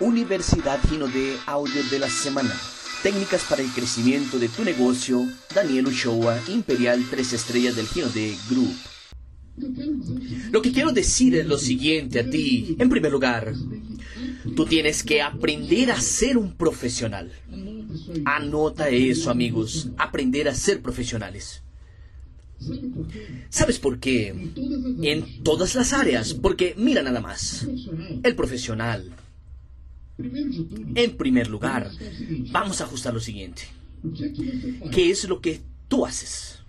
Universidad Gino de Audio de la Semana. Técnicas para el crecimiento de tu negocio. Daniel Uchoa, Imperial 3 Estrellas del Gino de Group. Lo que quiero decir es lo siguiente a ti. En primer lugar, tú tienes que aprender a ser un profesional. Anota eso, amigos. Aprender a ser profesionales. ¿Sabes por qué? En todas las áreas. Porque mira nada más. El profesional. En primer lugar, vamos a ajustar lo siguiente. ¿Qué es lo que tú haces?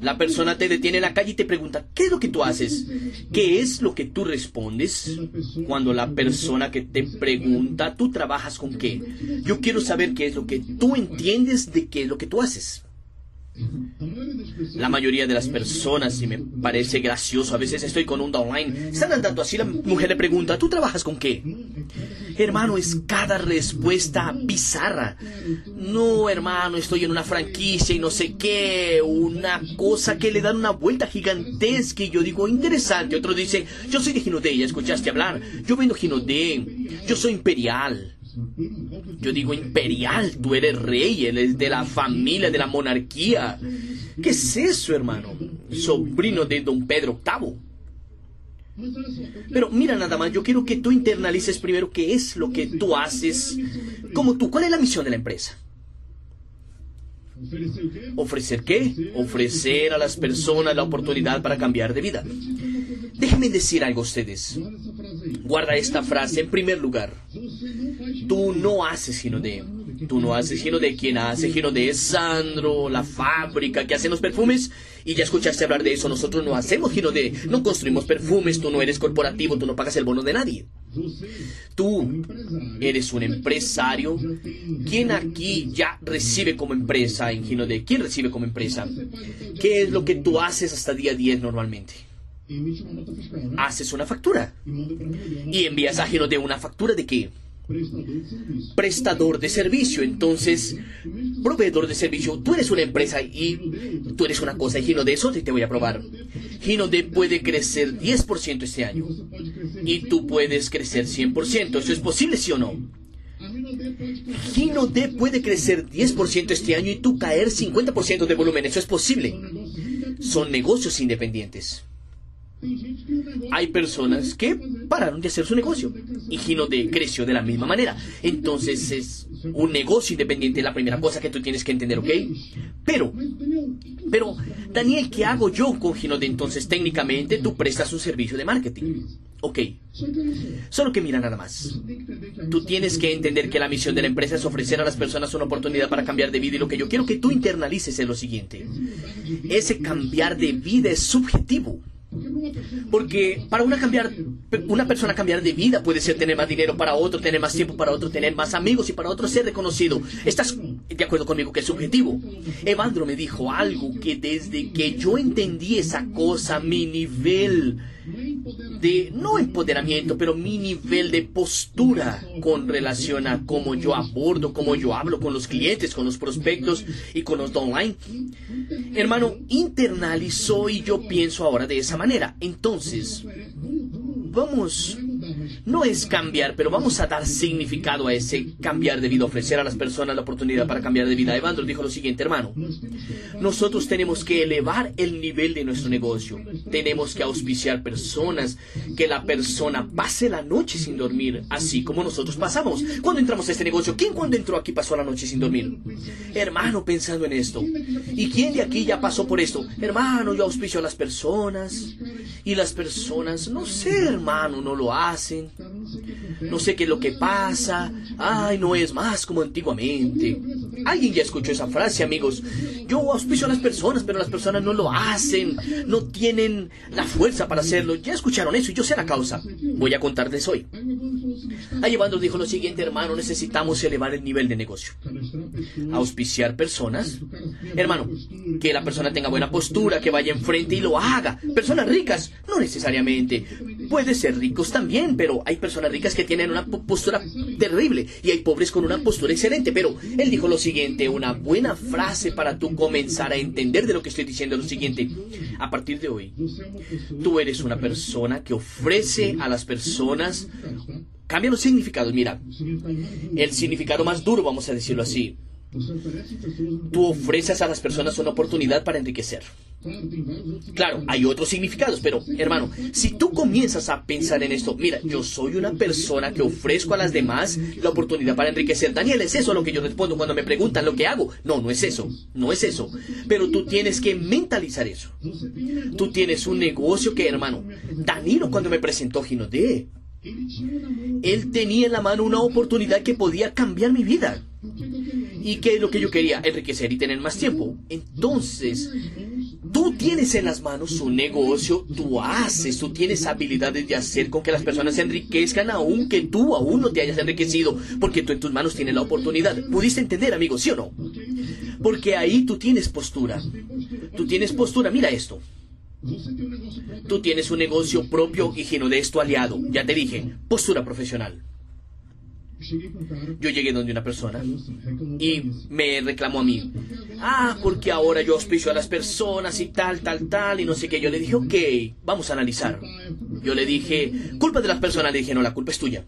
La persona te detiene en la calle y te pregunta, ¿qué es lo que tú haces? ¿Qué es lo que tú respondes? Cuando la persona que te pregunta, ¿tú trabajas con qué? Yo quiero saber qué es lo que tú entiendes de qué es lo que tú haces. La mayoría de las personas, y me parece gracioso, a veces estoy con un downline, están andando así, la mujer le pregunta, ¿tú trabajas con qué? Hermano, es cada respuesta bizarra. No, hermano, estoy en una franquicia y no sé qué, una cosa que le dan una vuelta gigantesca y yo digo, interesante. Otro dice, yo soy de Ginodé, ya escuchaste hablar, yo vendo Ginodé, yo soy imperial. Yo digo imperial, tú eres rey, eres de la familia, de la monarquía. ¿Qué es eso, hermano? Sobrino de don Pedro VIII. Pero mira nada más, yo quiero que tú internalices primero qué es lo que tú haces como tú. ¿Cuál es la misión de la empresa? ¿Ofrecer qué? Ofrecer a las personas la oportunidad para cambiar de vida. Déjenme decir algo a ustedes. Guarda esta frase en primer lugar. Tú no haces sino de. Tú no haces sino de quien hace sino de Sandro, la fábrica que hace los perfumes. Y ya escuchaste hablar de eso. Nosotros no hacemos sino de. No construimos perfumes. Tú no eres corporativo. Tú no pagas el bono de nadie. Tú eres un empresario. ¿Quién aquí ya recibe como empresa en Gino de? ¿Quién recibe como empresa? ¿Qué es lo que tú haces hasta día 10 normalmente? Haces una factura. Y envías a Gino de una factura de qué? Prestador de servicio. Entonces, proveedor de servicio. Tú eres una empresa y tú eres una cosa. Y Gino de eso te voy a probar. Gino de puede crecer 10% este año. Y tú puedes crecer 100%. ¿Eso es posible, sí o no? Gino D puede crecer 10% este año y tú caer 50% de volumen. Eso es posible. Son negocios independientes. Hay personas que pararon de hacer su negocio y Gino de creció de la misma manera. Entonces es un negocio independiente, la primera cosa que tú tienes que entender, ¿ok? Pero, pero, Daniel, ¿qué hago yo con Gino de? Entonces técnicamente tú prestas un servicio de marketing. Ok. Solo que mira nada más. Tú tienes que entender que la misión de la empresa es ofrecer a las personas una oportunidad para cambiar de vida y lo que yo quiero que tú internalices es lo siguiente. Ese cambiar de vida es subjetivo. Porque para una, cambiar, una persona cambiar de vida puede ser tener más dinero, para otro tener más tiempo, para otro tener más amigos y para otro ser reconocido. ¿Estás de acuerdo conmigo que es subjetivo? Evandro me dijo algo que desde que yo entendí esa cosa, mi nivel de, no empoderamiento, pero mi nivel de postura con relación a cómo yo abordo, cómo yo hablo con los clientes, con los prospectos y con los online. Hermano, internalizó y yo pienso ahora de esa manera. Entonces, vamos no es cambiar, pero vamos a dar significado a ese cambiar de vida, ofrecer a las personas la oportunidad para cambiar de vida. Evandro dijo lo siguiente, hermano, nosotros tenemos que elevar el nivel de nuestro negocio, tenemos que auspiciar personas, que la persona pase la noche sin dormir, así como nosotros pasamos. Cuando entramos a este negocio, ¿quién cuando entró aquí pasó la noche sin dormir? Hermano, pensando en esto. ¿Y quién de aquí ya pasó por esto? Hermano, yo auspicio a las personas y las personas, no sé, hermano, no lo hacen. No sé qué es lo que pasa. Ay, no es más como antiguamente. Alguien ya escuchó esa frase, amigos. Yo auspicio a las personas, pero las personas no lo hacen. No tienen la fuerza para hacerlo. Ya escucharon eso y yo sé la causa. Voy a contarles hoy. Ahí Evandro dijo lo siguiente, hermano, necesitamos elevar el nivel de negocio. Auspiciar personas. Hermano, que la persona tenga buena postura, que vaya enfrente y lo haga. Personas ricas, no necesariamente. Puede ser ricos también, pero hay personas ricas que tienen una postura terrible y hay pobres con una postura excelente. Pero él dijo lo siguiente, una buena frase para tú comenzar a entender de lo que estoy diciendo lo siguiente. A partir de hoy, tú eres una persona que ofrece a las personas cambia los significados. Mira, el significado más duro, vamos a decirlo así. Tú ofreces a las personas una oportunidad para enriquecer. Claro, hay otros significados, pero hermano, si tú comienzas a pensar en esto, mira, yo soy una persona que ofrezco a las demás la oportunidad para enriquecer. Daniel, ¿es eso lo que yo respondo cuando me preguntan lo que hago? No, no es eso, no es eso. Pero tú tienes que mentalizar eso. Tú tienes un negocio que, hermano, Danilo cuando me presentó Ginodé, él tenía en la mano una oportunidad que podía cambiar mi vida. ¿Y qué es lo que yo quería? Enriquecer y tener más tiempo. Entonces, tú tienes en las manos un negocio, tú haces, tú tienes habilidades de hacer con que las personas se enriquezcan aunque tú aún no te hayas enriquecido, porque tú en tus manos tienes la oportunidad. ¿Pudiste entender, amigo, sí o no? Porque ahí tú tienes postura. Tú tienes postura, mira esto. Tú tienes un negocio propio y lleno de esto aliado. Ya te dije, postura profesional. Yo llegué donde una persona y me reclamó a mí. Ah, porque ahora yo auspicio a las personas y tal, tal, tal, y no sé qué. Yo le dije, ok, vamos a analizar. Yo le dije, culpa de las personas. Le dije, no, la culpa es tuya.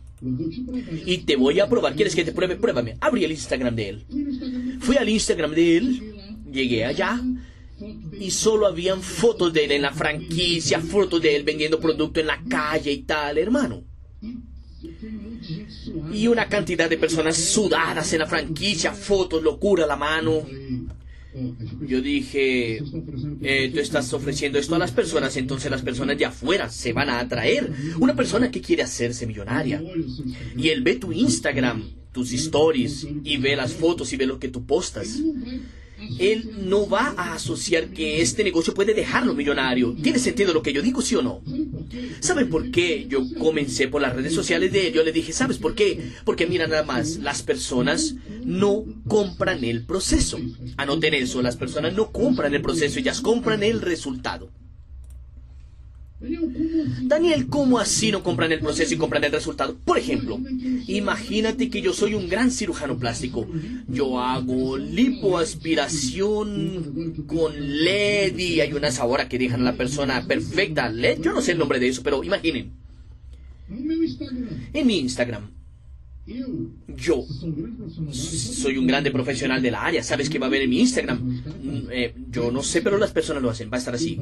Y te voy a probar. ¿Quieres que te pruebe? Pruébame. Abrí el Instagram de él. Fui al Instagram de él, llegué allá, y solo habían fotos de él en la franquicia, fotos de él vendiendo producto en la calle y tal, hermano y una cantidad de personas sudadas en la franquicia, fotos, locura, la mano. Yo dije, eh, tú estás ofreciendo esto a las personas, entonces las personas de afuera se van a atraer. Una persona que quiere hacerse millonaria. Y él ve tu Instagram, tus stories, y ve las fotos y ve lo que tú postas él no va a asociar que este negocio puede dejarlo millonario. ¿Tiene sentido lo que yo digo, sí o no? ¿Saben por qué yo comencé por las redes sociales de él? Yo le dije, ¿sabes por qué? Porque mira nada más, las personas no compran el proceso. Anoten eso, las personas no compran el proceso, ellas compran el resultado. Daniel, ¿cómo así no compran el proceso y compran el resultado? Por ejemplo, imagínate que yo soy un gran cirujano plástico. Yo hago lipoaspiración con LED y hay una sabora que dejan a la persona perfecta. LED, yo no sé el nombre de eso, pero imaginen. En mi Instagram yo soy un grande profesional de la área. ¿Sabes qué va a haber en mi Instagram? Mm, eh, yo no sé, pero las personas lo hacen. Va a estar así.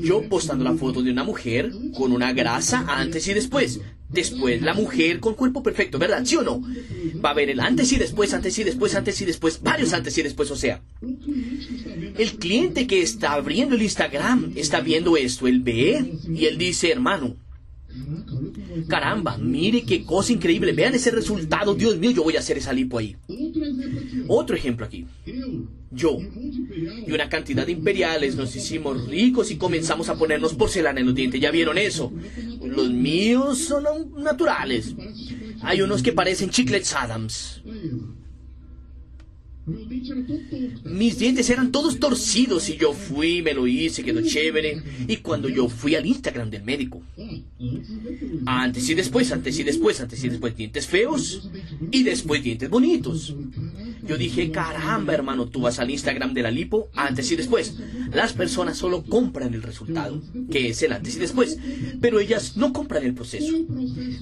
Yo postando la foto de una mujer con una grasa antes y después. Después la mujer con cuerpo perfecto, ¿verdad? ¿Sí o no? Va a haber el antes y después, antes y después, antes y después, varios antes y después. O sea, el cliente que está abriendo el Instagram está viendo esto. Él ve y él dice, hermano, Caramba, mire qué cosa increíble. Vean ese resultado. Dios mío, yo voy a hacer esa lipo ahí. Otro ejemplo aquí. Yo y una cantidad de imperiales nos hicimos ricos y comenzamos a ponernos porcelana en los dientes. ¿Ya vieron eso? Los míos son naturales. Hay unos que parecen chiclets Adams. Mis dientes eran todos torcidos y yo fui, me lo hice, quedó chévere. Y cuando yo fui al Instagram del médico, antes y después, antes y después, antes y después, dientes feos y después dientes bonitos. Yo dije, caramba, hermano, tú vas al Instagram de la lipo antes y después. Las personas solo compran el resultado, que es el antes y después, pero ellas no compran el proceso.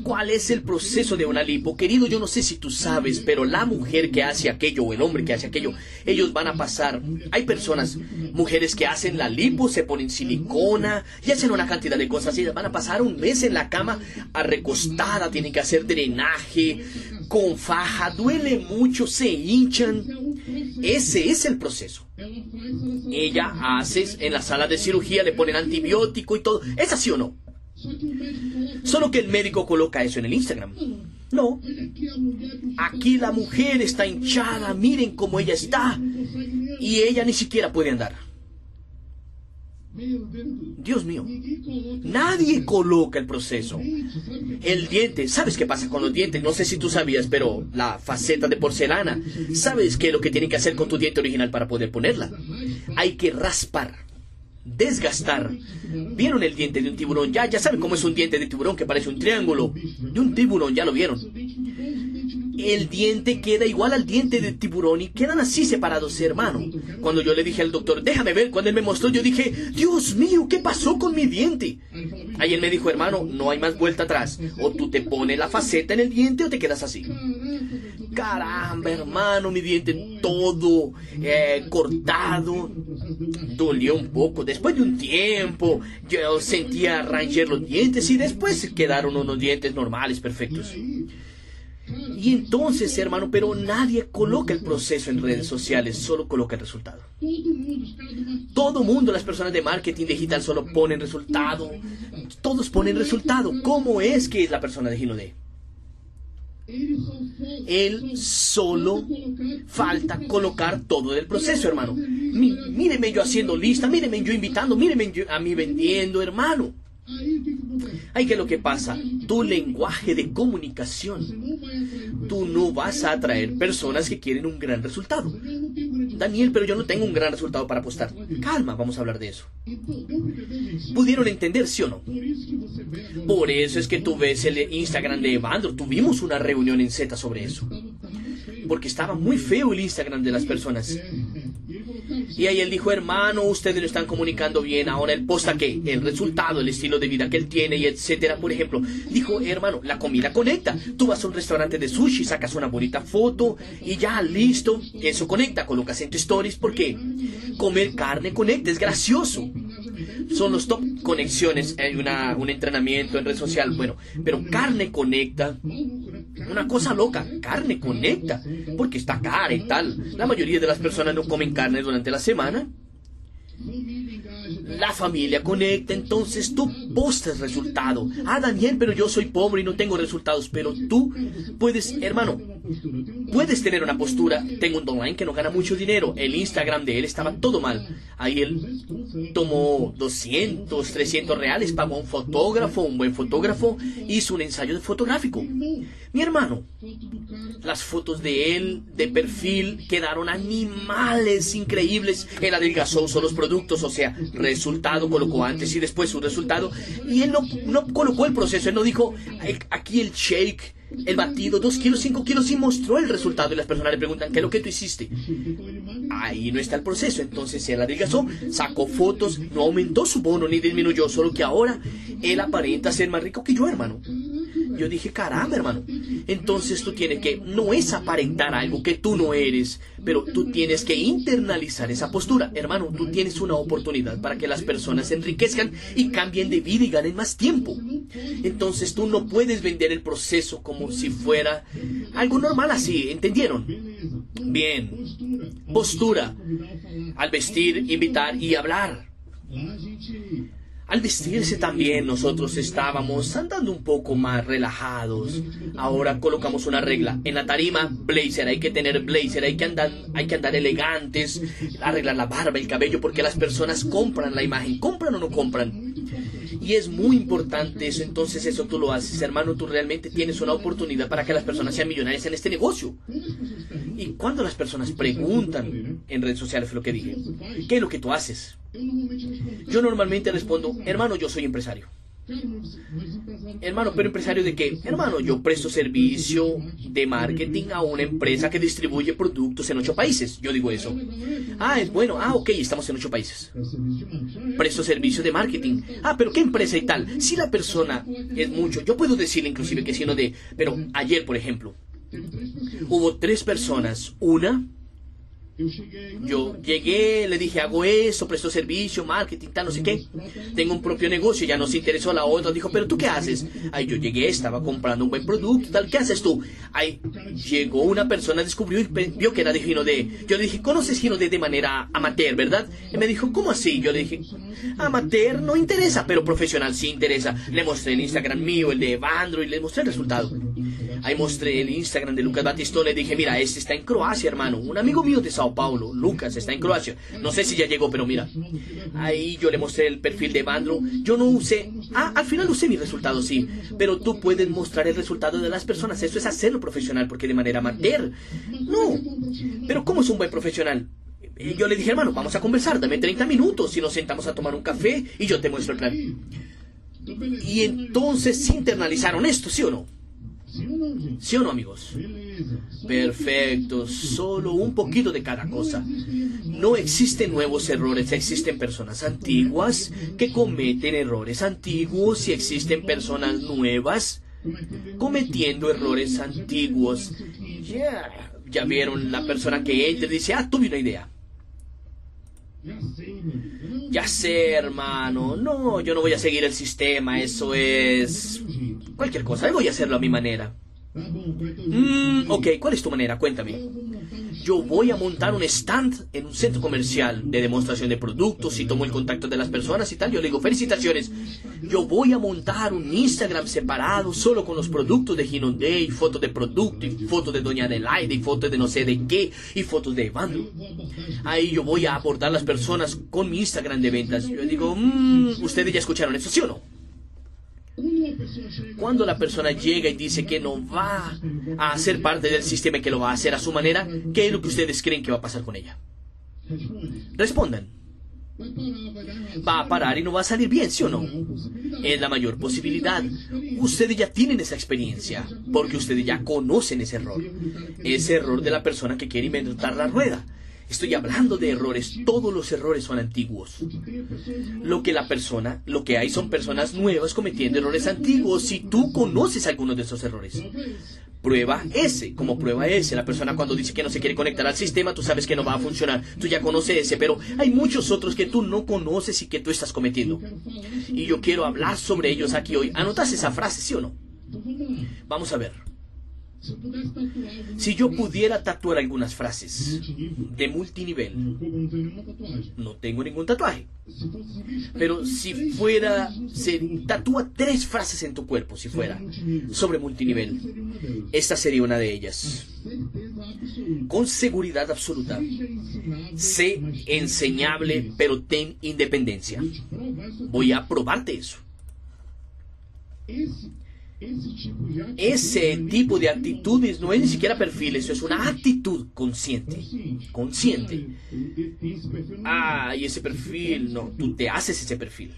¿Cuál es el proceso de una lipo? Querido, yo no sé si tú sabes, pero la mujer que hace aquello o el hombre que aquello, ellos van a pasar. Hay personas, mujeres que hacen la lipo, se ponen silicona y hacen una cantidad de cosas. Ellas van a pasar un mes en la cama a recostada, tienen que hacer drenaje, con faja, duele mucho, se hinchan. Ese es el proceso. Ella hace en la sala de cirugía, le ponen antibiótico y todo. ¿Es así o no? Solo que el médico coloca eso en el Instagram. No. Aquí la mujer está hinchada, miren cómo ella está. Y ella ni siquiera puede andar. Dios mío, nadie coloca el proceso. El diente, ¿sabes qué pasa con los dientes? No sé si tú sabías, pero la faceta de porcelana, ¿sabes qué es lo que tienen que hacer con tu diente original para poder ponerla? Hay que raspar, desgastar. ¿Vieron el diente de un tiburón? Ya, ya saben cómo es un diente de tiburón que parece un triángulo. De un tiburón, ya lo vieron el diente queda igual al diente de tiburón y quedan así separados, hermano. Cuando yo le dije al doctor, déjame ver, cuando él me mostró, yo dije, Dios mío, ¿qué pasó con mi diente? Ahí él me dijo, hermano, no hay más vuelta atrás. O tú te pones la faceta en el diente o te quedas así. Caramba, hermano, mi diente todo eh, cortado. Dolió un poco. Después de un tiempo, yo sentía ranger los dientes y después quedaron unos dientes normales, perfectos. Y entonces, hermano, pero nadie coloca el proceso en redes sociales, solo coloca el resultado. Todo mundo, las personas de marketing digital solo ponen resultado. Todos ponen resultado. ¿Cómo es que es la persona de Gino? Él solo falta colocar todo el proceso, hermano. míreme yo haciendo lista, míreme yo invitando, míreme yo a mí vendiendo, hermano. Ay, ¿qué es lo que pasa? Tu lenguaje de comunicación. Tú no vas a atraer personas que quieren un gran resultado. Daniel, pero yo no tengo un gran resultado para apostar. Calma, vamos a hablar de eso. ¿Pudieron entender, sí o no? Por eso es que tú ves el Instagram de Evandro. Tuvimos una reunión en Z sobre eso. Porque estaba muy feo el Instagram de las personas. Y ahí él dijo, hermano, ustedes lo están comunicando bien. Ahora él posta que el resultado, el estilo de vida que él tiene y etcétera. Por ejemplo, dijo, hermano, la comida conecta. Tú vas a un restaurante de sushi, sacas una bonita foto y ya listo. Eso conecta. Colocas en tu stories porque comer carne conecta. Es gracioso. Son los top conexiones. Hay una, un entrenamiento en red social. Bueno, pero carne conecta. Una cosa loca, carne conecta, porque está cara y tal. La mayoría de las personas no comen carne durante la semana. La familia conecta, entonces tú postas resultado. Ah, Daniel, pero yo soy pobre y no tengo resultados. Pero tú puedes, hermano, puedes tener una postura. Tengo un online que no gana mucho dinero. El Instagram de él estaba todo mal. Ahí él tomó 200, 300 reales, pagó a un fotógrafo, un buen fotógrafo, hizo un ensayo fotográfico. Mi hermano, las fotos de él de perfil quedaron animales increíbles. Él adelgazó, usó los productos, o sea, resultado, colocó antes y después su resultado. Y él no, no colocó el proceso, él no dijo, aquí el shake, el batido, dos kilos, cinco kilos, y mostró el resultado. Y las personas le preguntan, ¿qué es lo que tú hiciste? Ahí no está el proceso. Entonces él adelgazó, sacó fotos, no aumentó su bono ni disminuyó, solo que ahora él aparenta ser más rico que yo, hermano. Yo dije, caramba, hermano. Entonces tú tienes que, no es aparentar algo que tú no eres, pero tú tienes que internalizar esa postura. Hermano, tú tienes una oportunidad para que las personas se enriquezcan y cambien de vida y ganen más tiempo. Entonces tú no puedes vender el proceso como si fuera algo normal así, ¿entendieron? Bien. Postura. Al vestir, invitar y hablar. Al vestirse también nosotros estábamos andando un poco más relajados. Ahora colocamos una regla. En la tarima, blazer, hay que tener blazer, hay que andar, hay que andar elegantes, arreglar la barba, el cabello, porque las personas compran la imagen, compran o no compran. Y es muy importante eso, entonces eso tú lo haces, hermano, tú realmente tienes una oportunidad para que las personas sean millonarias en este negocio. Y cuando las personas preguntan en redes sociales lo que dije, ¿qué es lo que tú haces? Yo normalmente respondo, hermano, yo soy empresario. Hermano, pero empresario de qué? Hermano, yo presto servicio de marketing a una empresa que distribuye productos en ocho países. Yo digo eso. Ah, es bueno. Ah, ok, estamos en ocho países. Presto servicio de marketing. Ah, pero ¿qué empresa y tal? Si la persona es mucho, yo puedo decirle inclusive que si no de... Pero ayer, por ejemplo, hubo tres personas. Una yo llegué, le dije, hago eso, presto servicio, marketing, tal, no sé qué. Tengo un propio negocio, ya no se interesó la otra. Dijo, pero tú qué haces? Ahí yo llegué, estaba comprando un buen producto, tal, ¿qué haces tú? Ahí llegó una persona, descubrió y vio que era de Gino de. Yo le dije, ¿conoces Gino de de manera amateur, verdad? Y me dijo, ¿cómo así? Yo le dije, amateur no interesa, pero profesional sí interesa. Le mostré el Instagram mío, el de Evandro, y le mostré el resultado. Ahí mostré el Instagram de Lucas Batistón, le dije, mira, este está en Croacia, hermano. Un amigo mío de Sao Paulo, Lucas, está en Croacia. No sé si ya llegó, pero mira. Ahí yo le mostré el perfil de Evandro. Yo no usé... Ah, al final usé mi resultado, sí. Pero tú puedes mostrar el resultado de las personas. Eso es hacerlo profesional, porque de manera amateur. No. Pero ¿cómo es un buen profesional? Y yo le dije, hermano, vamos a conversar, dame 30 minutos y nos sentamos a tomar un café y yo te muestro el plan. Y entonces se internalizaron esto, ¿sí o no? ¿Sí o no, amigos? Perfecto, solo un poquito de cada cosa. No existen nuevos errores, existen personas antiguas que cometen errores antiguos y existen personas nuevas cometiendo errores antiguos. Ya, ya vieron la persona que entra y dice, ah, tuve una idea. Ya sé, hermano. No, yo no voy a seguir el sistema. Eso es... Cualquier cosa. Voy a hacerlo a mi manera. Mm, ok, ¿cuál es tu manera? Cuéntame. Yo voy a montar un stand en un centro comercial de demostración de productos y tomo el contacto de las personas y tal. Yo le digo, felicitaciones. Yo voy a montar un Instagram separado solo con los productos de Day, fotos de producto, y fotos de Doña Adelaide, y fotos de no sé de qué, y fotos de Evandro. Ahí yo voy a abordar las personas con mi Instagram de ventas. Yo digo, mmm, ustedes ya escucharon eso, ¿sí o no? Cuando la persona llega y dice que no va a hacer parte del sistema y que lo va a hacer a su manera, ¿qué es lo que ustedes creen que va a pasar con ella? Respondan. Va a parar y no va a salir bien, ¿sí o no? Es la mayor posibilidad. Ustedes ya tienen esa experiencia, porque ustedes ya conocen ese error. Ese error de la persona que quiere inventar la rueda. Estoy hablando de errores. Todos los errores son antiguos. Lo que la persona, lo que hay son personas nuevas cometiendo errores antiguos. Si tú conoces algunos de esos errores, prueba ese. Como prueba ese, la persona cuando dice que no se quiere conectar al sistema, tú sabes que no va a funcionar. Tú ya conoces ese, pero hay muchos otros que tú no conoces y que tú estás cometiendo. Y yo quiero hablar sobre ellos aquí hoy. ¿Anotas esa frase, sí o no? Vamos a ver. Si yo pudiera tatuar algunas frases de multinivel, no tengo ningún tatuaje. Pero si fuera, se tatúa tres frases en tu cuerpo, si fuera, sobre multinivel. Esta sería una de ellas. Con seguridad absoluta. Sé enseñable, pero ten independencia. Voy a probarte eso. Ese tipo de actitudes no es ni siquiera perfil, eso es una actitud consciente. Consciente. Ah, y ese perfil, no, tú te haces ese perfil.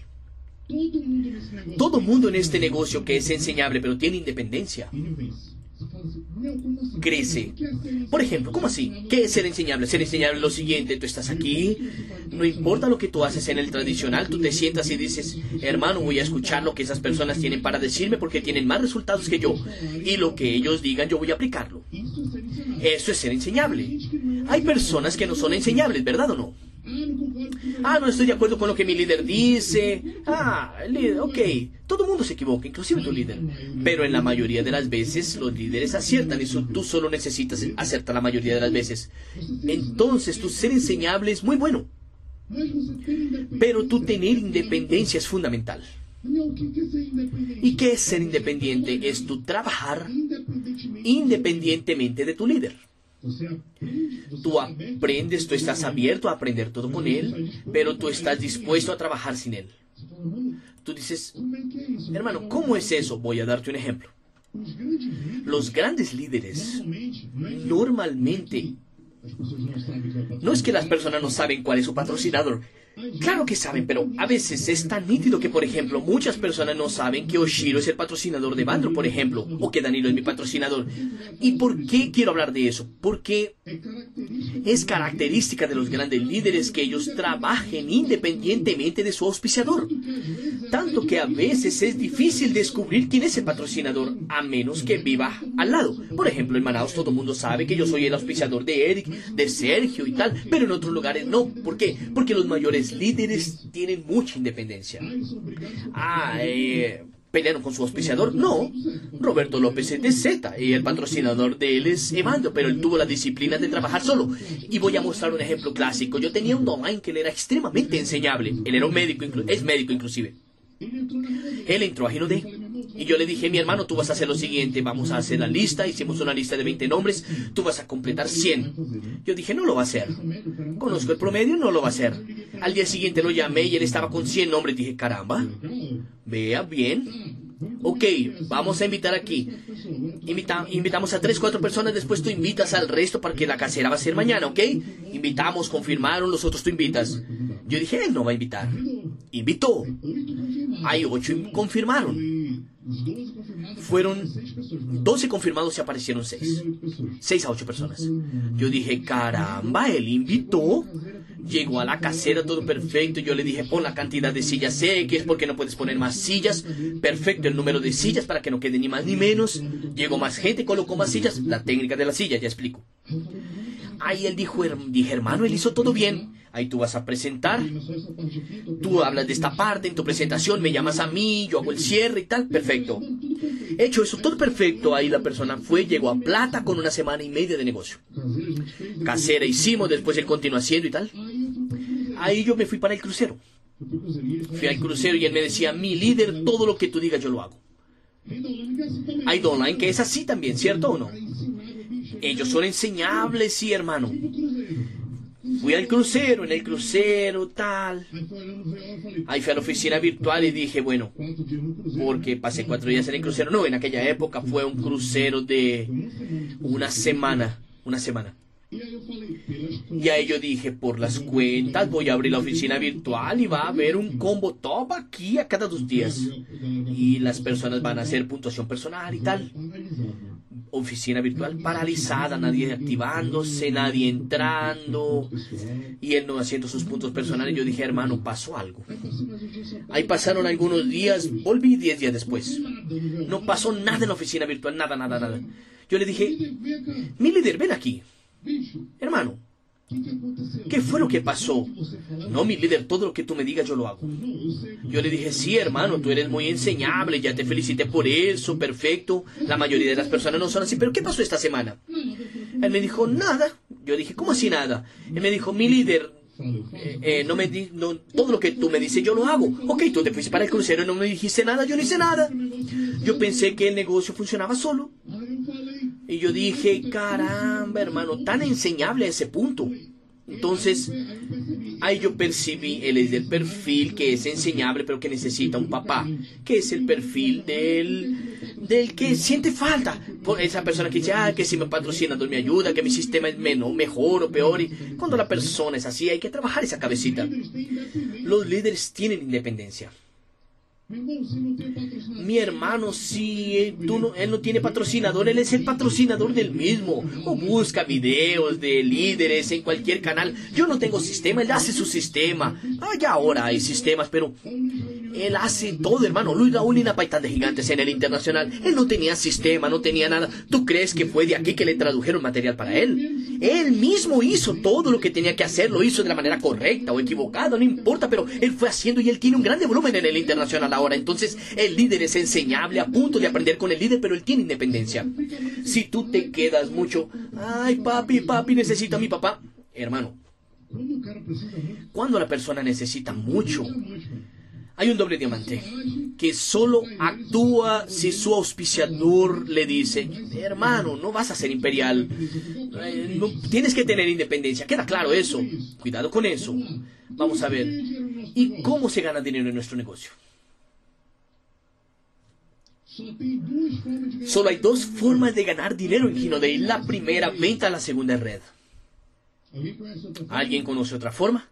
Todo mundo en este negocio que es enseñable pero tiene independencia crece. Por ejemplo, ¿cómo así? ¿Qué es ser enseñable? Ser enseñable es lo siguiente, tú estás aquí, no importa lo que tú haces en el tradicional, tú te sientas y dices, hermano, voy a escuchar lo que esas personas tienen para decirme porque tienen más resultados que yo. Y lo que ellos digan, yo voy a aplicarlo. Eso es ser enseñable. Hay personas que no son enseñables, ¿verdad o no? Ah, no estoy de acuerdo con lo que mi líder dice. Ah, ok. Todo el mundo se equivoca, inclusive tu líder. Pero en la mayoría de las veces los líderes aciertan y tú solo necesitas acertar la mayoría de las veces. Entonces tu ser enseñable es muy bueno. Pero tu tener independencia es fundamental. ¿Y qué es ser independiente? Es tu trabajar independientemente de tu líder. Tú aprendes, tú estás abierto a aprender todo con Él, pero tú estás dispuesto a trabajar sin Él. Tú dices, hermano, ¿cómo es eso? Voy a darte un ejemplo. Los grandes líderes normalmente no es que las personas no saben cuál es su patrocinador, Claro que saben, pero a veces es tan nítido que, por ejemplo, muchas personas no saben que Oshiro es el patrocinador de Bandro, por ejemplo, o que Danilo es mi patrocinador. ¿Y por qué quiero hablar de eso? Porque es característica de los grandes líderes que ellos trabajen independientemente de su auspiciador. Tanto que a veces es difícil descubrir quién es el patrocinador, a menos que viva al lado. Por ejemplo, en Manaus todo el mundo sabe que yo soy el auspiciador de Eric, de Sergio y tal, pero en otros lugares no. ¿Por qué? Porque los mayores líderes tienen mucha independencia. Ah, eh, ¿Pelearon con su auspiciador? No. Roberto López es de Z y el patrocinador de él es Evandro, pero él tuvo la disciplina de trabajar solo. Y voy a mostrar un ejemplo clásico. Yo tenía un online que él era extremadamente enseñable. Él era un médico, es médico inclusive. Él entró a Ginodé y yo le dije, mi hermano, tú vas a hacer lo siguiente, vamos a hacer la lista, hicimos una lista de 20 nombres, tú vas a completar 100. Yo dije, no lo va a hacer. Conozco el promedio, no lo va a hacer. Al día siguiente lo llamé y él estaba con 100 nombres. Dije, caramba, vea bien. Ok, vamos a invitar aquí. invitamos a 3, 4 personas, después tú invitas al resto para que la casera va a ser mañana, ¿ok? Invitamos, confirmaron, los otros tú invitas. Yo dije, él no va a invitar. Invitó. Hay 8 confirmaron. Fueron 12 confirmados y aparecieron 6. 6 a 8 personas. Yo dije, caramba, él invitó. Llegó a la casera, todo perfecto. Yo le dije, pon la cantidad de sillas sé que es porque no puedes poner más sillas. Perfecto, el número de sillas para que no quede ni más ni menos. Llegó más gente, colocó más sillas. La técnica de la silla, ya explico. Ahí él dijo, dije, hermano, él hizo todo bien. Ahí tú vas a presentar. Tú hablas de esta parte en tu presentación, me llamas a mí, yo hago el cierre y tal. Perfecto. Hecho eso, todo perfecto. Ahí la persona fue, llegó a plata con una semana y media de negocio. Casera hicimos, después él continuó haciendo y tal. Ahí yo me fui para el crucero. Fui al crucero y él me decía, mi líder, todo lo que tú digas yo lo hago. Hay online que es así también, ¿cierto o no? Ellos son enseñables, sí, hermano. Fui al crucero, en el crucero, tal. Ahí fui a la oficina virtual y dije, bueno, porque pasé cuatro días en el crucero. No, en aquella época fue un crucero de una semana, una semana. Y ahí yo dije, por las cuentas voy a abrir la oficina virtual y va a haber un combo top aquí a cada dos días. Y las personas van a hacer puntuación personal y tal. Oficina virtual paralizada, nadie activándose, nadie entrando y él no haciendo sus puntos personales. Yo dije, hermano, pasó algo. Ahí pasaron algunos días, volví diez días después. No pasó nada en la oficina virtual, nada, nada, nada. Yo le dije, mi líder, ven aquí. Hermano, ¿qué fue lo que pasó? No, mi líder, todo lo que tú me digas yo lo hago. Yo le dije, sí, hermano, tú eres muy enseñable, ya te felicité por eso, perfecto. La mayoría de las personas no son así, pero ¿qué pasó esta semana? Él me dijo, nada. Yo dije, ¿cómo así nada? Él me dijo, mi líder, eh, eh, no me di, no, todo lo que tú me dices yo lo hago. Ok, tú te fuiste para el crucero y no me dijiste nada, yo no hice nada. Yo pensé que el negocio funcionaba solo. Y yo dije, caramba, hermano, tan enseñable ese punto. Entonces, ahí yo percibí, él es del perfil que es enseñable, pero que necesita un papá, que es el perfil del, del que siente falta. Por esa persona que dice, ah, que si me patrocina, me ayuda, que mi sistema es menos, mejor o peor. Y cuando la persona es así, hay que trabajar esa cabecita. Los líderes tienen independencia. Mi hermano, si no, él no tiene patrocinador, él es el patrocinador del mismo. O busca videos de líderes en cualquier canal. Yo no tengo sistema, él hace su sistema. Ah, ya ahora hay sistemas, pero él hace todo, hermano. Luis Raúl y Paitán de Gigantes en el internacional. Él no tenía sistema, no tenía nada. ¿Tú crees que fue de aquí que le tradujeron material para él? Él mismo hizo todo lo que tenía que hacer, lo hizo de la manera correcta o equivocada, no importa, pero él fue haciendo y él tiene un grande volumen en el internacional ahora. Entonces, el líder es enseñable, a punto de aprender con el líder, pero él tiene independencia. Si tú te quedas mucho, ay, papi, papi, necesito a mi papá. Hermano, cuando la persona necesita mucho, hay un doble diamante que solo actúa si su auspiciador le dice, hermano, no vas a ser imperial, eh, tienes que tener independencia, queda claro eso, cuidado con eso. Vamos a ver, ¿y cómo se gana dinero en nuestro negocio? Solo hay dos formas de ganar dinero en Ginodei. La primera, venta, la segunda red. ¿Alguien conoce otra forma?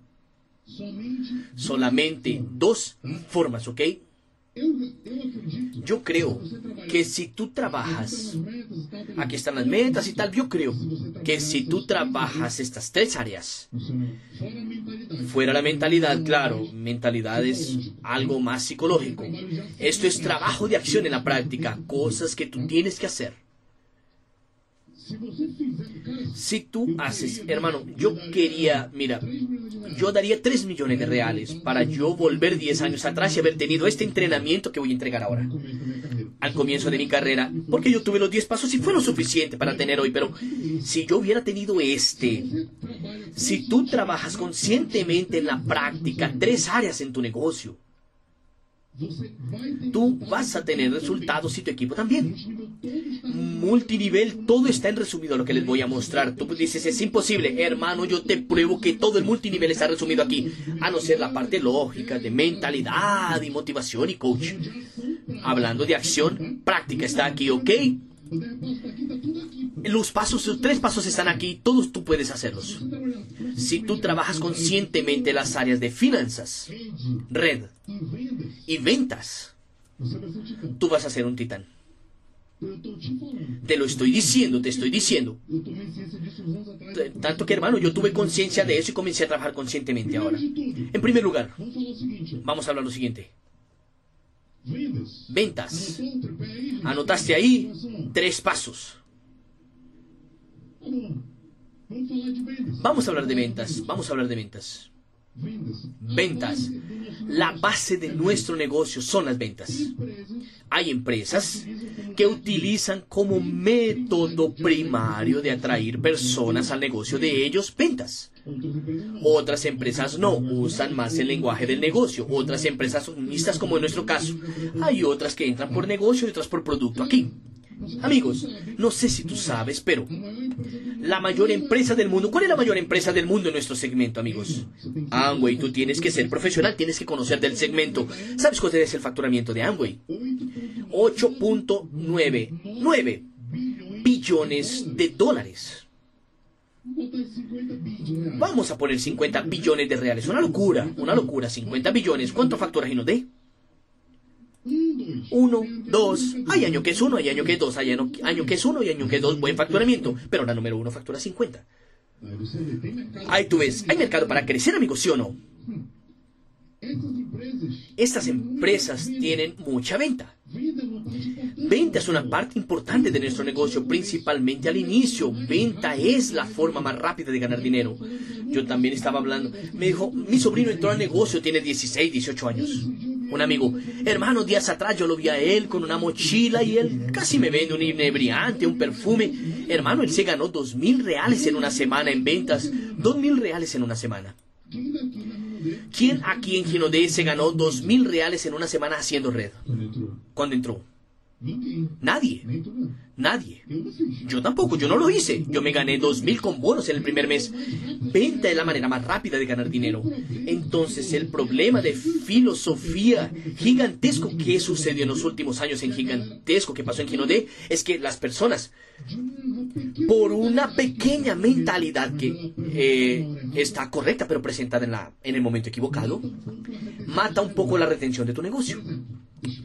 Solamente dos formas, ¿ok? Yo creo que si tú trabajas, aquí están las metas y tal, yo creo que si tú trabajas estas tres áreas, fuera la mentalidad, claro, mentalidad es algo más psicológico. Esto es trabajo de acción en la práctica, cosas que tú tienes que hacer. Si tú haces, hermano, yo quería, mira, yo daría 3 millones de reales para yo volver 10 años atrás y haber tenido este entrenamiento que voy a entregar ahora. Al comienzo de mi carrera, porque yo tuve los 10 pasos y fue lo suficiente para tener hoy, pero si yo hubiera tenido este, si tú trabajas conscientemente en la práctica, tres áreas en tu negocio, tú vas a tener resultados y tu equipo también. Multinivel, todo está en resumido lo que les voy a mostrar. Tú dices, es imposible. Hermano, yo te pruebo que todo el multinivel está resumido aquí. A no ser la parte lógica de mentalidad y motivación y coach. Hablando de acción, práctica está aquí, ¿ok? Los pasos, tres pasos están aquí, todos tú puedes hacerlos. Si tú trabajas conscientemente las áreas de finanzas, red y ventas, tú vas a ser un titán. Te lo estoy diciendo, te estoy diciendo. Tanto que hermano, yo tuve conciencia de eso y comencé a trabajar conscientemente ahora. En primer lugar, vamos a hablar lo siguiente. Ventas. Anotaste ahí tres pasos. Vamos a hablar de ventas. Vamos a hablar de ventas. Ventas. La base de nuestro negocio son las ventas. Hay empresas que utilizan como método primario de atraer personas al negocio de ellos ventas. Otras empresas no, usan más el lenguaje del negocio. Otras empresas son mixtas como en nuestro caso. Hay otras que entran por negocio y otras por producto aquí. Amigos, no sé si tú sabes, pero la mayor empresa del mundo, ¿cuál es la mayor empresa del mundo en nuestro segmento, amigos? Amway, tú tienes que ser profesional, tienes que conocer del segmento. ¿Sabes cuál es el facturamiento de Amway? 8.99 billones de dólares. Vamos a poner 50 billones de reales. Una locura, una locura. 50 billones. ¿Cuánto factura D? Uno, dos, hay año que es uno, hay año que es dos, hay año, que es uno y año que es dos, buen facturamiento, pero la número uno factura 50. Ahí tú ves, hay mercado para crecer, amigos, ¿sí o no? Estas empresas tienen mucha venta. Venta es una parte importante de nuestro negocio, principalmente al inicio. Venta es la forma más rápida de ganar dinero. Yo también estaba hablando. Me dijo, mi sobrino entró al negocio, tiene 16, 18 años un amigo. Hermano, días atrás yo lo vi a él con una mochila y él casi me vende un inebriante, un perfume. Hermano, él se ganó dos mil reales en una semana en ventas. Dos mil reales en una semana. ¿Quién aquí en Ginodé se ganó dos mil reales en una semana haciendo red? Cuando entró. Nadie. Nadie. Yo tampoco, yo no lo hice. Yo me gané dos mil con bonos en el primer mes. Venta es la manera más rápida de ganar dinero. Entonces, el problema de filosofía gigantesco que sucedió en los últimos años en gigantesco que pasó en Ginodé es que las personas, por una pequeña mentalidad que eh, está correcta pero presentada en, la, en el momento equivocado, mata un poco la retención de tu negocio.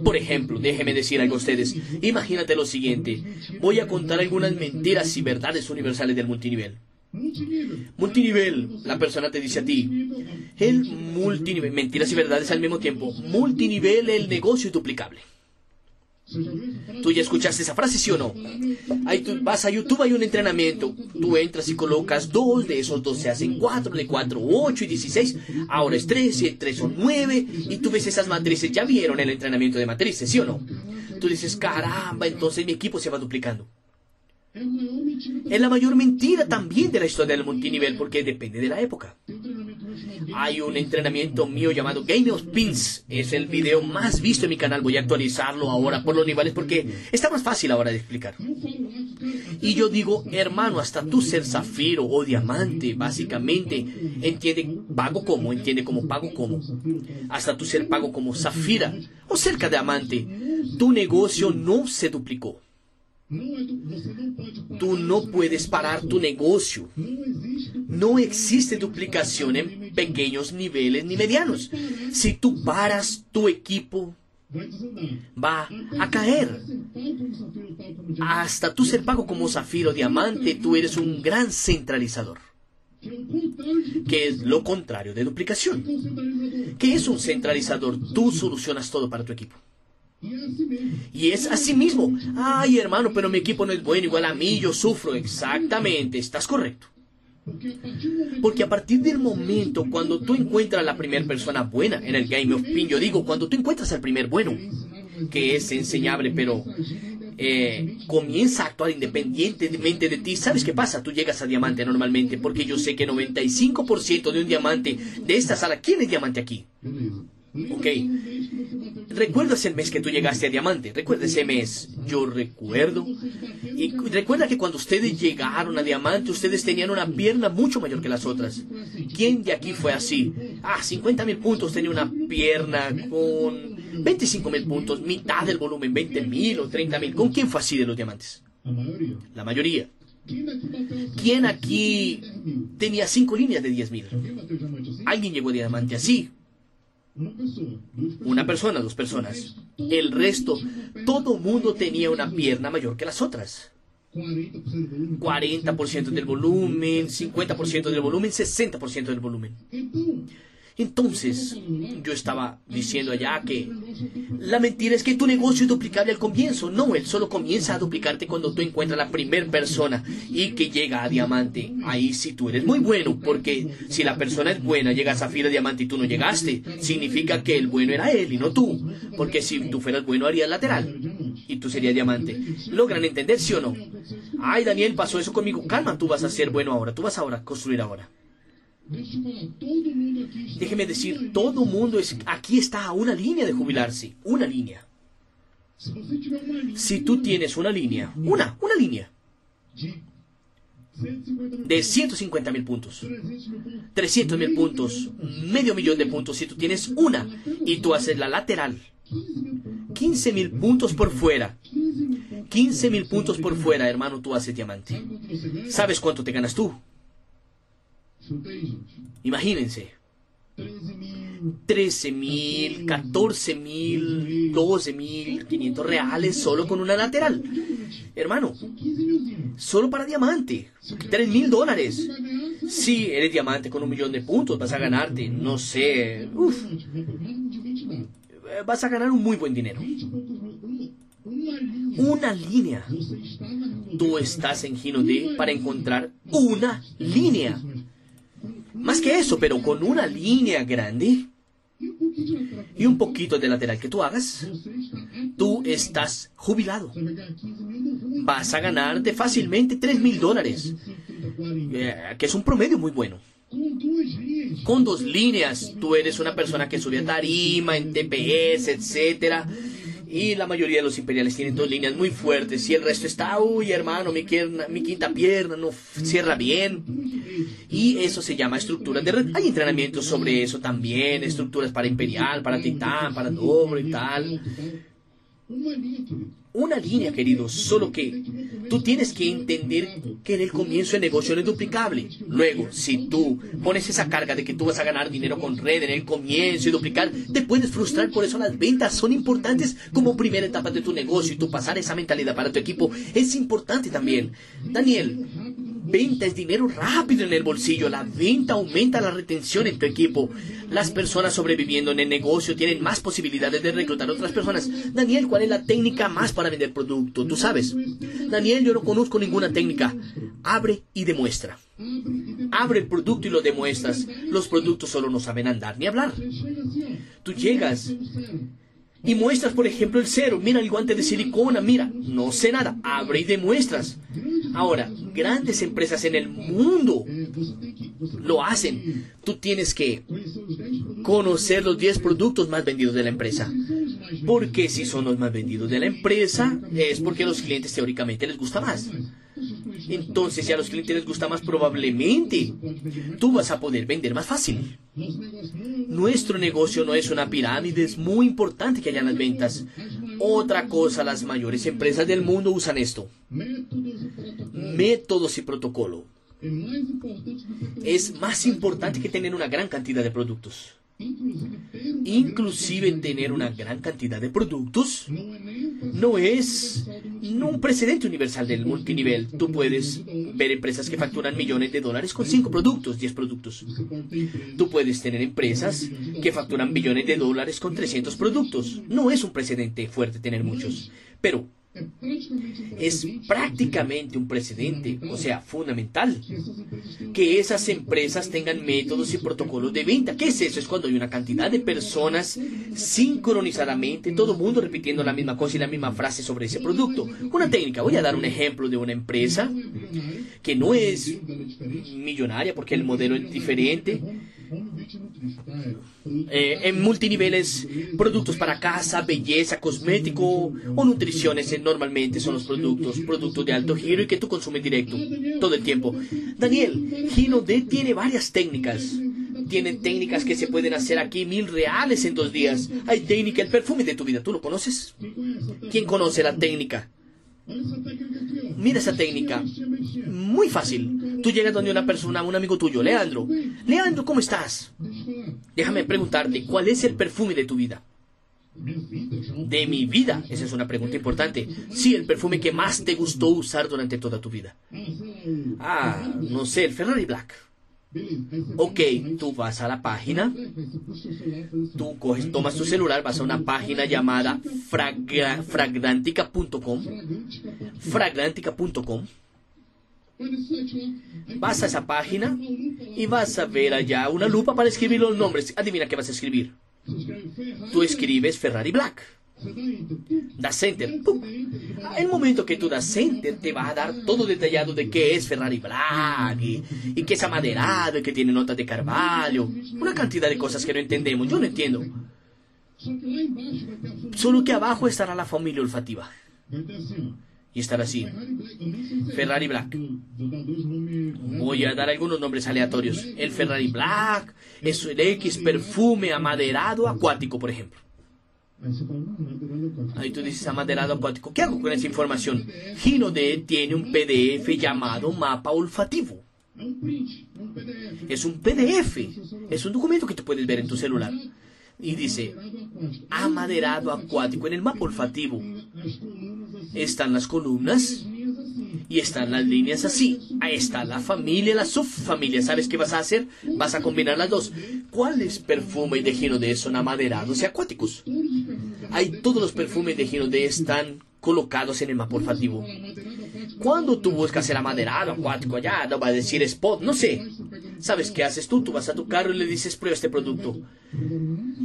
Por ejemplo, déjeme decir algo a ustedes. Imagínate lo siguiente. Voy a contar algunas mentiras y verdades universales del multinivel. Multinivel, la persona te dice a ti, el multinivel, mentiras y verdades al mismo tiempo. Multinivel, el negocio duplicable. Tú ya escuchaste esa frase, ¿sí o no? Ahí vas a YouTube, hay un entrenamiento. Tú entras y colocas dos, de esos dos se hacen cuatro, de cuatro, ocho y dieciséis. Ahora es tres, y tres son nueve. Y tú ves esas matrices, ya vieron el entrenamiento de matrices, ¿sí o no? Tú dices, caramba, entonces mi equipo se va duplicando. Es la mayor mentira también de la historia del multinivel porque depende de la época. Hay un entrenamiento mío llamado Game of Pins. Es el video más visto en mi canal. Voy a actualizarlo ahora por los niveles porque está más fácil ahora de explicar. Y yo digo, hermano, hasta tú ser zafiro o diamante, básicamente, entiende pago como, entiende como pago como. Hasta tú ser pago como zafira o cerca de diamante, tu negocio no se duplicó. Tú no puedes parar tu negocio. No existe duplicación en pequeños niveles ni medianos. Si tú paras, tu equipo va a caer. Hasta tú ser pago como zafiro diamante, tú eres un gran centralizador. Que es lo contrario de duplicación. ¿Qué es un centralizador? Tú solucionas todo para tu equipo. Y es así mismo. Ay, hermano, pero mi equipo no es bueno, igual a mí, yo sufro. Exactamente, estás correcto. Porque a partir del momento cuando tú encuentras a la primera persona buena en el Game of Pin, yo digo, cuando tú encuentras al primer bueno, que es enseñable, pero eh, comienza a actuar independientemente de ti, ¿sabes qué pasa? Tú llegas a diamante normalmente, porque yo sé que 95% de un diamante de esta sala, ¿quién es diamante aquí? Ok. ¿Recuerdas el mes que tú llegaste a Diamante? ¿Recuerda ese mes? Yo recuerdo. Y recuerda que cuando ustedes llegaron a Diamante, ustedes tenían una pierna mucho mayor que las otras. ¿Quién de aquí fue así? Ah, 50 mil puntos tenía una pierna con 25 mil puntos, mitad del volumen, 20 mil o 30 mil. ¿Con quién fue así de los diamantes? La mayoría. ¿Quién aquí tenía cinco líneas de 10 mil? Alguien llegó a diamante así. Una persona, dos personas. El resto, todo mundo tenía una pierna mayor que las otras. 40% del volumen, 50% del volumen, 60% del volumen. Entonces, yo estaba diciendo allá que la mentira es que tu negocio es duplicable al comienzo. No, él solo comienza a duplicarte cuando tú encuentras la primera persona y que llega a diamante. Ahí sí tú eres muy bueno, porque si la persona es buena, llega a zafiro diamante y tú no llegaste, significa que el bueno era él y no tú. Porque si tú fueras bueno, harías lateral y tú serías diamante. ¿Logran entender, sí o no? Ay, Daniel, pasó eso conmigo. Calma, tú vas a ser bueno ahora. Tú vas ahora a construir ahora. Déjeme decir, todo mundo es, aquí está a una línea de jubilarse, una línea. Si tú tienes una línea, una, una línea de 150 mil puntos, 300 mil puntos, medio millón de puntos, si tú tienes una y tú haces la lateral, 15 mil puntos por fuera, 15 mil puntos por fuera, hermano, tú haces diamante. ¿Sabes cuánto te ganas tú? Imagínense. 13 mil, 14 mil, 12 mil, 500 reales solo con una lateral. Hermano, solo para diamante. 3 mil dólares. Si eres diamante con un millón de puntos, vas a ganarte, no sé, uf, vas a ganar un muy buen dinero. Una línea. Tú estás en Gino D para encontrar una línea. Más que eso, pero con una línea grande y un poquito de lateral que tú hagas, tú estás jubilado. Vas a ganarte fácilmente 3 mil dólares, eh, que es un promedio muy bueno. Con dos líneas, tú eres una persona que sube a tarima, en TPS, etcétera y la mayoría de los imperiales tienen dos líneas muy fuertes y el resto está, uy hermano, mi, mi quinta pierna no cierra bien. Y eso se llama estructuras de red. Hay entrenamientos sobre eso también, estructuras para imperial, para titán, para doble y tal. Una línea, querido, solo que tú tienes que entender que en el comienzo el negocio no es duplicable. Luego, si tú pones esa carga de que tú vas a ganar dinero con red en el comienzo y duplicar, te puedes frustrar. Por eso las ventas son importantes como primera etapa de tu negocio y tú pasar esa mentalidad para tu equipo es importante también. Daniel, Venta es dinero rápido en el bolsillo. La venta aumenta la retención en tu equipo. Las personas sobreviviendo en el negocio tienen más posibilidades de reclutar a otras personas. Daniel, ¿cuál es la técnica más para vender producto? Tú sabes. Daniel, yo no conozco ninguna técnica. Abre y demuestra. Abre el producto y lo demuestras. Los productos solo no saben andar ni hablar. Tú llegas y muestras, por ejemplo, el cero. Mira el guante de silicona, mira, no sé nada. Abre y demuestras. Ahora, grandes empresas en el mundo lo hacen. Tú tienes que conocer los 10 productos más vendidos de la empresa. Porque si son los más vendidos de la empresa, es porque a los clientes teóricamente les gusta más. Entonces, si a los clientes les gusta más, probablemente tú vas a poder vender más fácil. Nuestro negocio no es una pirámide, es muy importante que haya las ventas. Otra cosa, las mayores empresas del mundo usan esto. Métodos y protocolo. Es más importante que tener una gran cantidad de productos. Inclusive tener una gran cantidad de productos no es un precedente universal del multinivel. Tú puedes ver empresas que facturan millones de dólares con 5 productos, 10 productos. Tú puedes tener empresas que facturan billones de dólares con 300 productos. No es un precedente fuerte tener muchos. Pero es prácticamente un precedente, o sea, fundamental, que esas empresas tengan métodos y protocolos de venta. ¿Qué es eso? Es cuando hay una cantidad de personas sincronizadamente, todo el mundo repitiendo la misma cosa y la misma frase sobre ese producto. Una técnica, voy a dar un ejemplo de una empresa que no es millonaria porque el modelo es diferente, eh, en multiniveles, productos para casa, belleza, cosmético o nutriciones normalmente son los productos, productos de alto giro y que tú consumes directo todo el tiempo. Daniel, Gino D tiene varias técnicas. Tiene técnicas que se pueden hacer aquí mil reales en dos días. Hay técnica, el perfume de tu vida, ¿tú lo conoces? ¿Quién conoce la técnica? Mira esa técnica. Muy fácil. Tú llegas donde una persona, un amigo tuyo, Leandro. Leandro, ¿cómo estás? Déjame preguntarte, ¿cuál es el perfume de tu vida? De mi vida, esa es una pregunta importante. Sí, el perfume que más te gustó usar durante toda tu vida. Ah, no sé, el Ferrari Black. Ok, tú vas a la página, tú coges, tomas tu celular, vas a una página llamada fragrantica.com, fragrantica.com, vas a esa página y vas a ver allá una lupa para escribir los nombres. Adivina qué vas a escribir. Tú escribes Ferrari Black. Da Center. El momento que tú das Center te va a dar todo detallado de qué es Ferrari Black y, que es amaderado y que tiene notas de Carvalho. Una cantidad de cosas que no entendemos. Yo no entiendo. Solo que abajo estará la familia olfativa. Y estará así. Ferrari Black. Voy a dar algunos nombres aleatorios. El Ferrari Black es el X perfume amaderado acuático, por ejemplo. Ahí tú dices amaderado acuático. ¿Qué hago con esa información? Ginode tiene un PDF llamado mapa olfativo. Es un PDF. Es un documento que tú puedes ver en tu celular. Y dice, amaderado acuático. En el mapa olfativo están las columnas y están las líneas así. Ahí está la familia, la subfamilia. ¿Sabes qué vas a hacer? Vas a combinar las dos. ¿Cuáles perfumes de Ginode son amaderados y acuáticos? Hay todos los perfumes de Ginode están colocados en el mapa olfativo. Cuando tú buscas el amaderado acuático allá, no va a decir spot, no sé. ¿Sabes qué haces tú? Tú vas a tu carro y le dices, prueba este producto.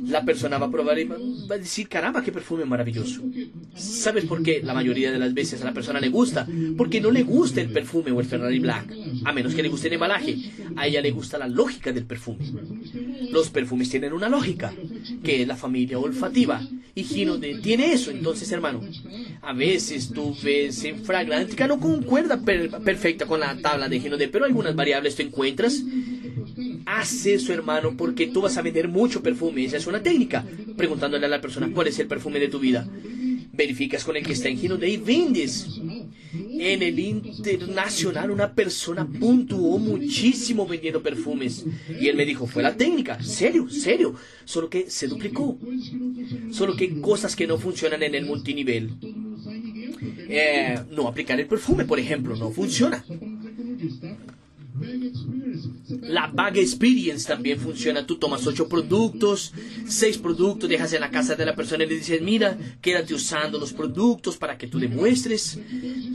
La persona va a probar y va a decir, caramba, qué perfume maravilloso. ¿Sabes por qué? La mayoría de las veces a la persona le gusta. Porque no le gusta el perfume o el Ferrari Black. A menos que le guste el embalaje. A ella le gusta la lógica del perfume. Los perfumes tienen una lógica, que es la familia olfativa. Y Gino tiene eso. Entonces, hermano, a veces tú ves en Fragrántica no concuerda perfecta con la tabla de Gino pero algunas variables tú encuentras Haz eso, hermano, porque tú vas a vender mucho perfume. Esa es una técnica. Preguntándole a la persona cuál es el perfume de tu vida. Verificas con el que está en Gino y vendes. En el internacional una persona puntuó muchísimo vendiendo perfumes. Y él me dijo, fue la técnica. Serio, serio. Solo que se duplicó. Solo que cosas que no funcionan en el multinivel. Eh, no aplicar el perfume, por ejemplo, no funciona. La Bag Experience también funciona. Tú tomas ocho productos, seis productos, dejas en la casa de la persona y le dices, mira, quédate usando los productos para que tú demuestres.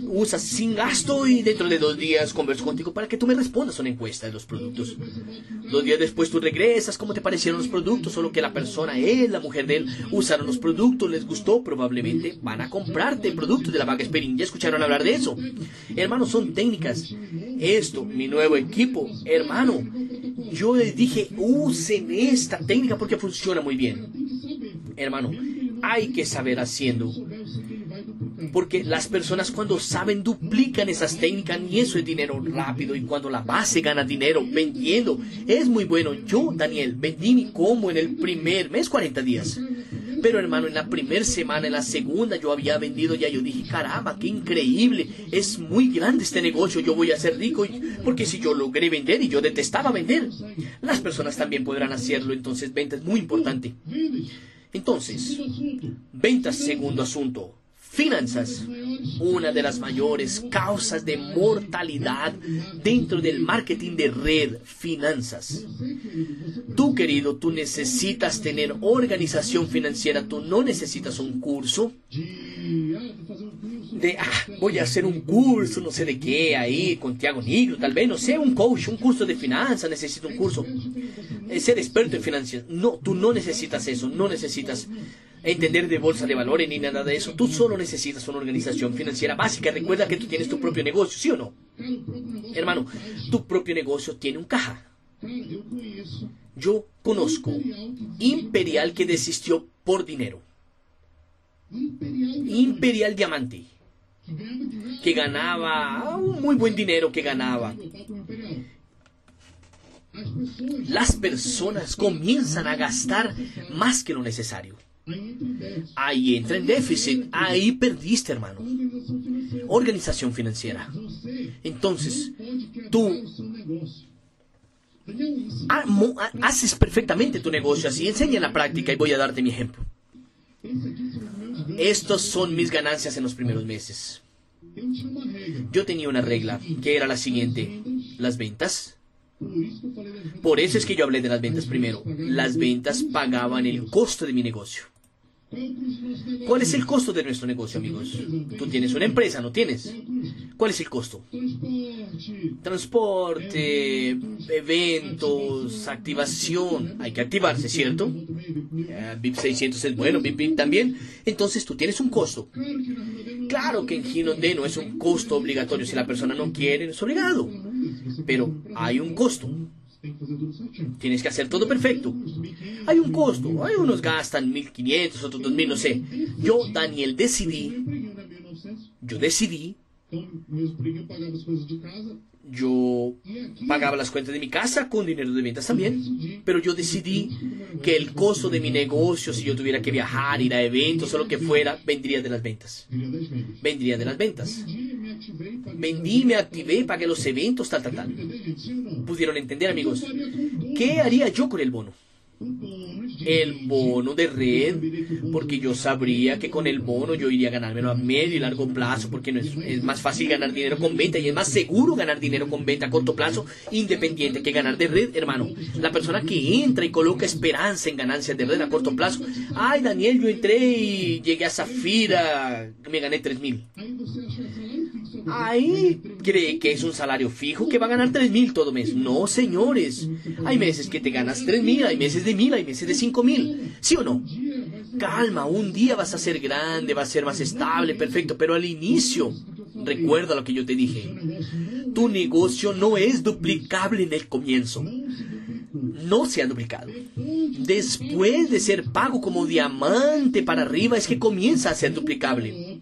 Usas sin gasto y dentro de dos días converso contigo para que tú me respondas una encuesta de los productos. Dos días después tú regresas, ¿cómo te parecieron los productos? Solo que la persona, él, la mujer de él, usaron los productos, les gustó, probablemente van a comprarte productos de la Bag Experience. ¿Ya escucharon hablar de eso? Hermanos, son técnicas. Esto, mi nuevo equipo, hermano, yo les dije, usen esta técnica porque funciona muy bien. Hermano, hay que saber haciendo. Porque las personas cuando saben duplican esas técnicas y eso es dinero rápido. Y cuando la base gana dinero vendiendo, es muy bueno. Yo, Daniel, vendí mi combo en el primer mes, 40 días. Pero hermano, en la primera semana, en la segunda, yo había vendido ya. Yo dije, caramba, qué increíble. Es muy grande este negocio. Yo voy a ser rico. Porque si yo logré vender y yo detestaba vender, las personas también podrán hacerlo. Entonces, venta es muy importante. Entonces, ventas, segundo asunto. Finanzas, una de las mayores causas de mortalidad dentro del marketing de red, finanzas. Tú, querido, tú necesitas tener organización financiera, tú no necesitas un curso de, ah, voy a hacer un curso, no sé de qué, ahí, con Tiago Nigro, tal vez, no sé, un coach, un curso de finanzas, necesito un curso. Ser experto en finanzas. No, tú no necesitas eso, no necesitas entender de bolsa de valores ni nada de eso. Tú solo necesitas una organización financiera básica. Recuerda que tú tienes tu propio negocio, ¿sí o no? Hermano, tu propio negocio tiene un caja. Yo conozco Imperial que desistió por dinero. Imperial Diamante. Que ganaba un muy buen dinero que ganaba. Las personas comienzan a gastar más que lo necesario. Ahí entra en déficit, ahí perdiste, hermano. Organización financiera. Entonces, tú haces perfectamente tu negocio así. Enseña en la práctica y voy a darte mi ejemplo. Estos son mis ganancias en los primeros meses. Yo tenía una regla que era la siguiente. Las ventas. Por eso es que yo hablé de las ventas primero. Las ventas pagaban el costo de mi negocio. ¿Cuál es el costo de nuestro negocio, amigos? Tú tienes una empresa, ¿no tienes? ¿Cuál es el costo? Transporte, eventos, activación. Hay que activarse, ¿cierto? Eh, VIP 600 es bueno, VIP VIP también. Entonces tú tienes un costo. Claro que en Ginonde no es un costo obligatorio. Si la persona no quiere, es obligado. Pero hay un costo. Tienes que hacer todo perfecto. Hay un costo. Hay unos gastan 1.500, otros 2.000, no sé. Yo, Daniel, decidí, yo decidí, yo pagaba las cuentas de mi casa con dinero de ventas también, pero yo decidí que el costo de mi negocio, si yo tuviera que viajar, ir a eventos o lo que fuera, vendría de las ventas. Vendría de las ventas. Vendí, me activé, pagué los eventos, tal, tal, tal. ¿Pudieron entender, amigos? ¿Qué haría yo con el bono? El bono de red, porque yo sabría que con el bono yo iría a ganármelo a medio y largo plazo, porque no es, es más fácil ganar dinero con venta y es más seguro ganar dinero con venta a corto plazo, independiente que ganar de red, hermano. La persona que entra y coloca esperanza en ganancias de red a corto plazo, ay Daniel, yo entré y llegué a Zafira, me gané tres mil. Ahí cree que es un salario fijo que va a ganar tres mil todo mes. No, señores. Hay meses que te ganas tres mil, hay meses de mil, hay meses de cinco mil. ¿Sí o no? Calma, un día vas a ser grande, va a ser más estable, perfecto, pero al inicio, recuerda lo que yo te dije. Tu negocio no es duplicable en el comienzo. No se ha duplicado. Después de ser pago como diamante para arriba es que comienza a ser duplicable.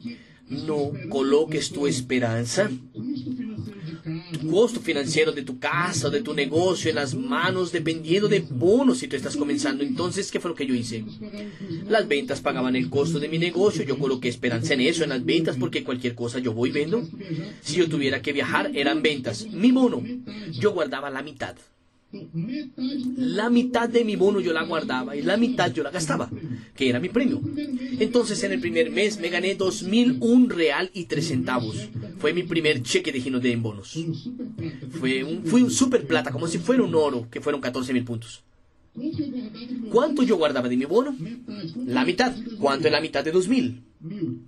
No coloques tu esperanza tu costo financiero de tu casa o de tu negocio en las manos dependiendo de bonos si tú estás comenzando. Entonces, ¿qué fue lo que yo hice? Las ventas pagaban el costo de mi negocio, yo coloqué esperanza en eso, en las ventas, porque cualquier cosa yo voy vendo. Si yo tuviera que viajar, eran ventas. Mi bono, yo guardaba la mitad. La mitad de mi bono yo la guardaba y la mitad yo la gastaba, que era mi premio. Entonces en el primer mes me gané 2001 real y 3 centavos. Fue mi primer cheque de Ginode en bonos. Fue un, fue un super plata, como si fuera un oro, que fueron 14 mil puntos. ¿Cuánto yo guardaba de mi bono? La mitad. ¿Cuánto es la mitad de 2000?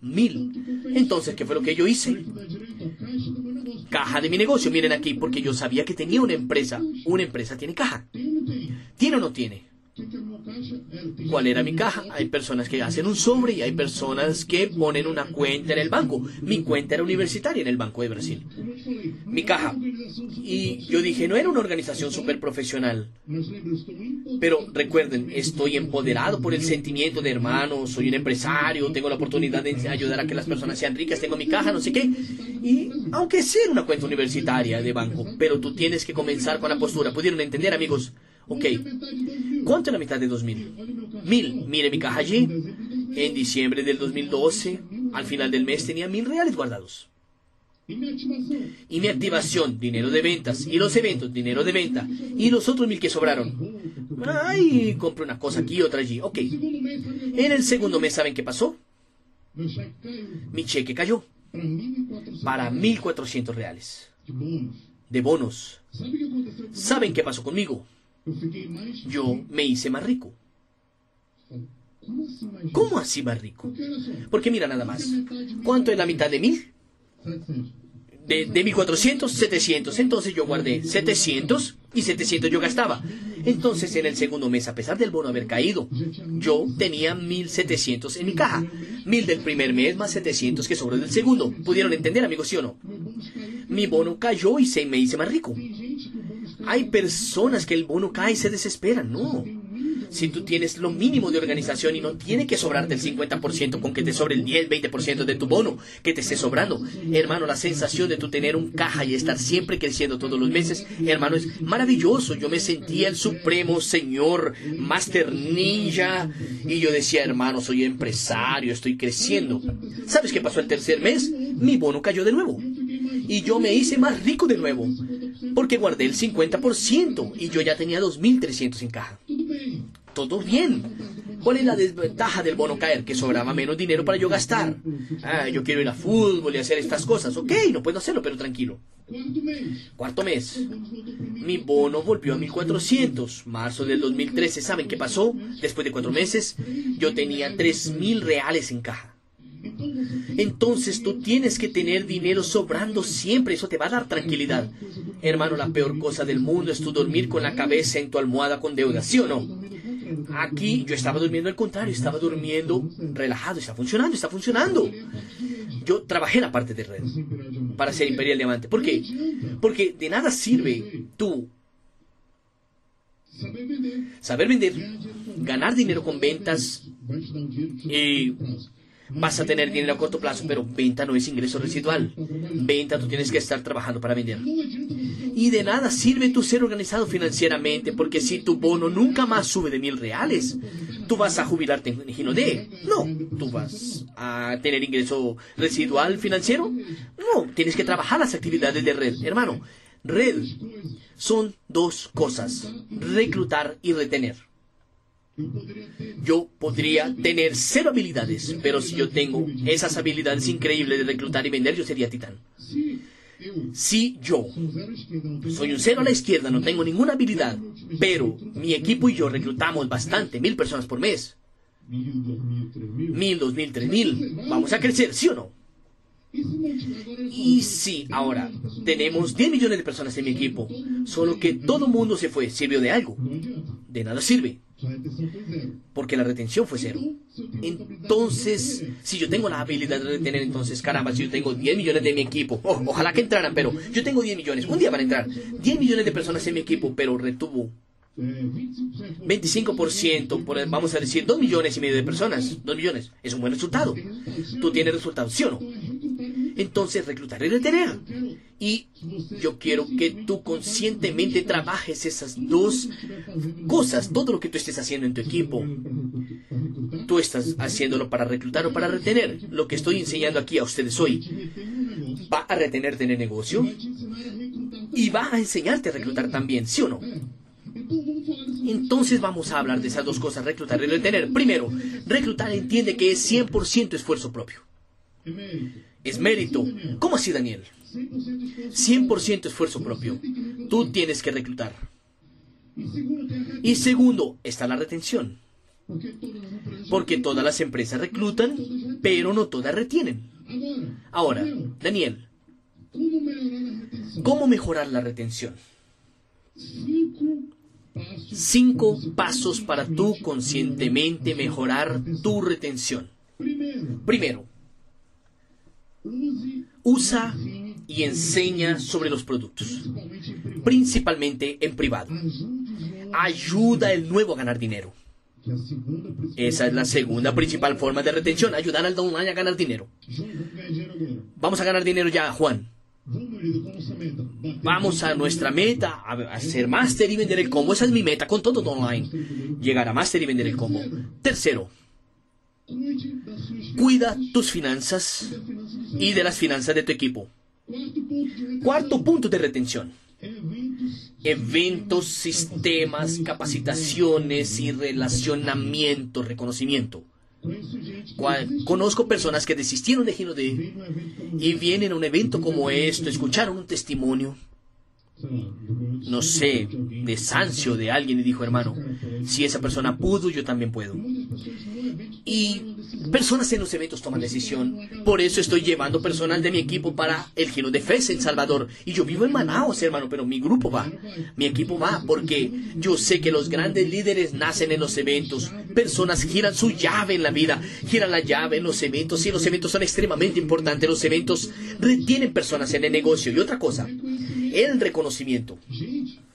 Mil. Entonces, ¿qué fue lo que yo hice? Caja de mi negocio, miren aquí, porque yo sabía que tenía una empresa. Una empresa tiene caja. ¿Tiene o no tiene? ¿Cuál era mi caja? Hay personas que hacen un sobre y hay personas que ponen una cuenta en el banco. Mi cuenta era universitaria en el Banco de Brasil. Mi caja. Y yo dije, no era una organización súper profesional. Pero recuerden, estoy empoderado por el sentimiento de hermano, soy un empresario, tengo la oportunidad de ayudar a que las personas sean ricas, tengo mi caja, no sé qué. Y aunque sea una cuenta universitaria de banco, pero tú tienes que comenzar con la postura. ¿Pudieron entender, amigos? Ok. ¿Cuánto es la mitad de 2000? Mil. Mire mi caja allí. En diciembre del 2012, al final del mes, tenía mil reales guardados. Y mi activación, dinero de ventas. Y los eventos, dinero de venta. Y los otros mil que sobraron. Ay, compré una cosa aquí, otra allí. Ok. En el segundo mes, ¿saben qué pasó? Mi cheque cayó para 1.400 reales de bonos. ¿Saben qué pasó conmigo? Yo me hice más rico. ¿Cómo así más rico? Porque mira nada más. ¿Cuánto es la mitad de mil? De, de 1400, 700. Entonces yo guardé 700 y 700 yo gastaba. Entonces en el segundo mes, a pesar del bono haber caído, yo tenía 1700 en mi caja. 1000 del primer mes más 700 que sobró del segundo. ¿Pudieron entender, amigos, sí o no? Mi bono cayó y se me hice más rico. Hay personas que el bono cae y se desesperan. No. Si tú tienes lo mínimo de organización y no tiene que sobrarte el 50% con que te sobre el 10, 20% de tu bono, que te esté sobrando. Hermano, la sensación de tú tener un caja y estar siempre creciendo todos los meses, hermano, es maravilloso. Yo me sentía el supremo señor, master ninja, y yo decía, hermano, soy empresario, estoy creciendo. ¿Sabes qué pasó el tercer mes? Mi bono cayó de nuevo. Y yo me hice más rico de nuevo. Porque guardé el 50% y yo ya tenía 2.300 en caja. Todo bien. ¿Cuál es la desventaja del bono caer? Que sobraba menos dinero para yo gastar. Ah, yo quiero ir a fútbol y hacer estas cosas. Ok, no puedo hacerlo, pero tranquilo. Cuarto mes. Mi bono volvió a 1400. Marzo del 2013. ¿Saben qué pasó? Después de cuatro meses, yo tenía 3000 reales en caja. Entonces tú tienes que tener dinero sobrando siempre. Eso te va a dar tranquilidad. Hermano, la peor cosa del mundo es tú dormir con la cabeza en tu almohada con deuda, ¿sí o no? Aquí yo estaba durmiendo al contrario, estaba durmiendo relajado, está funcionando, está funcionando. Yo trabajé la parte de red para ser Imperial Diamante. ¿Por qué? Porque de nada sirve tú Saber vender. ganar dinero con ventas, Vai vas a tener dinero a corto plazo, pero venta no es ingreso residual. Venta tú tienes que estar trabajando para vender. Y de nada sirve tú ser organizado financieramente, porque si tu bono nunca más sube de mil reales, tú vas a jubilarte en Gino D. No, tú vas a tener ingreso residual financiero. No, tienes que trabajar las actividades de red. Hermano, red son dos cosas, reclutar y retener. Yo podría tener cero habilidades, pero si yo tengo esas habilidades increíbles de reclutar y vender, yo sería titán. Si yo soy un cero a la izquierda, no tengo ninguna habilidad, pero mi equipo y yo reclutamos bastante, mil personas por mes, mil, dos mil, tres mil, vamos a crecer, ¿sí o no? Y sí, ahora tenemos 10 millones de personas en mi equipo, solo que todo el mundo se fue, ¿sirvió de algo? De nada sirve, Zero. porque la retención fue cero. Entonces, si yo tengo la habilidad de retener, entonces, caramba, si yo tengo 10 millones de mi equipo, ojalá que entraran, pero yo tengo 10 millones, un día van a entrar 10 millones de personas en mi equipo, pero retuvo é, 25%, 25%, por, vamos a decir 2 millones y medio de personas, 2 millones, es un buen resultado. Tú tienes resultados, ¿sí o no? Entonces, reclutar y retener. Y yo quiero que tú conscientemente trabajes esas dos cosas, todo lo que tú estés haciendo en tu equipo. Tú estás haciéndolo para reclutar o para retener. Lo que estoy enseñando aquí a ustedes hoy va a retenerte en el negocio y va a enseñarte a reclutar también, ¿sí o no? Entonces vamos a hablar de esas dos cosas, reclutar y retener. Primero, reclutar entiende que es 100% esfuerzo propio. Es mérito. ¿Cómo así, Daniel? 100% esfuerzo propio. Tú tienes que reclutar. Y segundo, está la retención. Porque todas las empresas reclutan, pero no todas retienen. Ahora, Daniel, ¿cómo mejorar la retención? Cinco pasos para tú conscientemente mejorar tu retención. Primero, usa y enseña sobre los productos, principalmente en privado. Ayuda al nuevo a ganar dinero. Esa es la segunda principal forma de retención, ayudar al online a ganar dinero. Vamos a ganar dinero ya, Juan. Vamos a nuestra meta, a hacer máster y vender el combo. Esa es mi meta con todo online. Llegar a máster y vender el combo. Tercero, cuida tus finanzas y de las finanzas de tu equipo. Cuarto punto de retención. Eventos, sistemas, capacitaciones y relacionamiento, reconocimiento. Conozco personas que desistieron de Gino D y vienen a un evento como esto, escucharon un testimonio, no sé, de Sancio, de alguien y dijo, hermano, si esa persona pudo, yo también puedo. Y personas en los eventos toman decisión. Por eso estoy llevando personas de mi equipo para el Giro de Fez en Salvador. Y yo vivo en Manaus, hermano, pero mi grupo va. Mi equipo va porque yo sé que los grandes líderes nacen en los eventos. Personas giran su llave en la vida, giran la llave en los eventos. Y los eventos son extremadamente importantes. Los eventos retienen personas en el negocio. Y otra cosa, el reconocimiento.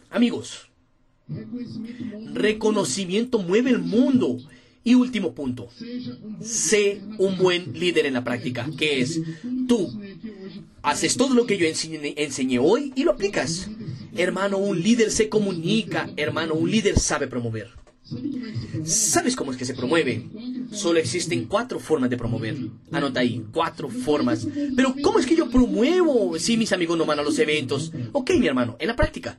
Amigos, reconocimiento mueve el mundo. Y último punto, sé un buen líder en la práctica, que es tú haces todo lo que yo enseñé, hoy y lo aplicas. Hermano, un líder se comunica, hermano, un líder sabe promover. ¿Sabes cómo es que se promueve? Solo existen cuatro formas de promover. Anota ahí, cuatro formas. Pero ¿cómo es que yo promuevo si mis amigos no van a los eventos? Ok, mi hermano, en la práctica.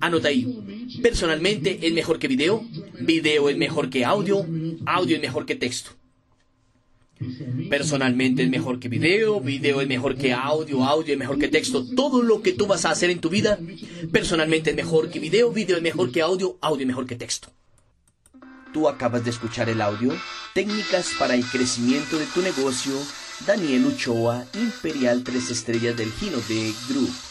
Anota ahí. Personalmente es mejor que video, video es mejor que audio, audio es mejor que texto. Personalmente es mejor que video, video es mejor que audio, audio es mejor que texto. Todo lo que tú vas a hacer en tu vida, personalmente es mejor que video, video es mejor que audio, audio es mejor que texto. Tú acabas de escuchar el audio, técnicas para el crecimiento de tu negocio, Daniel Uchoa, Imperial 3 Estrellas del Gino de Group.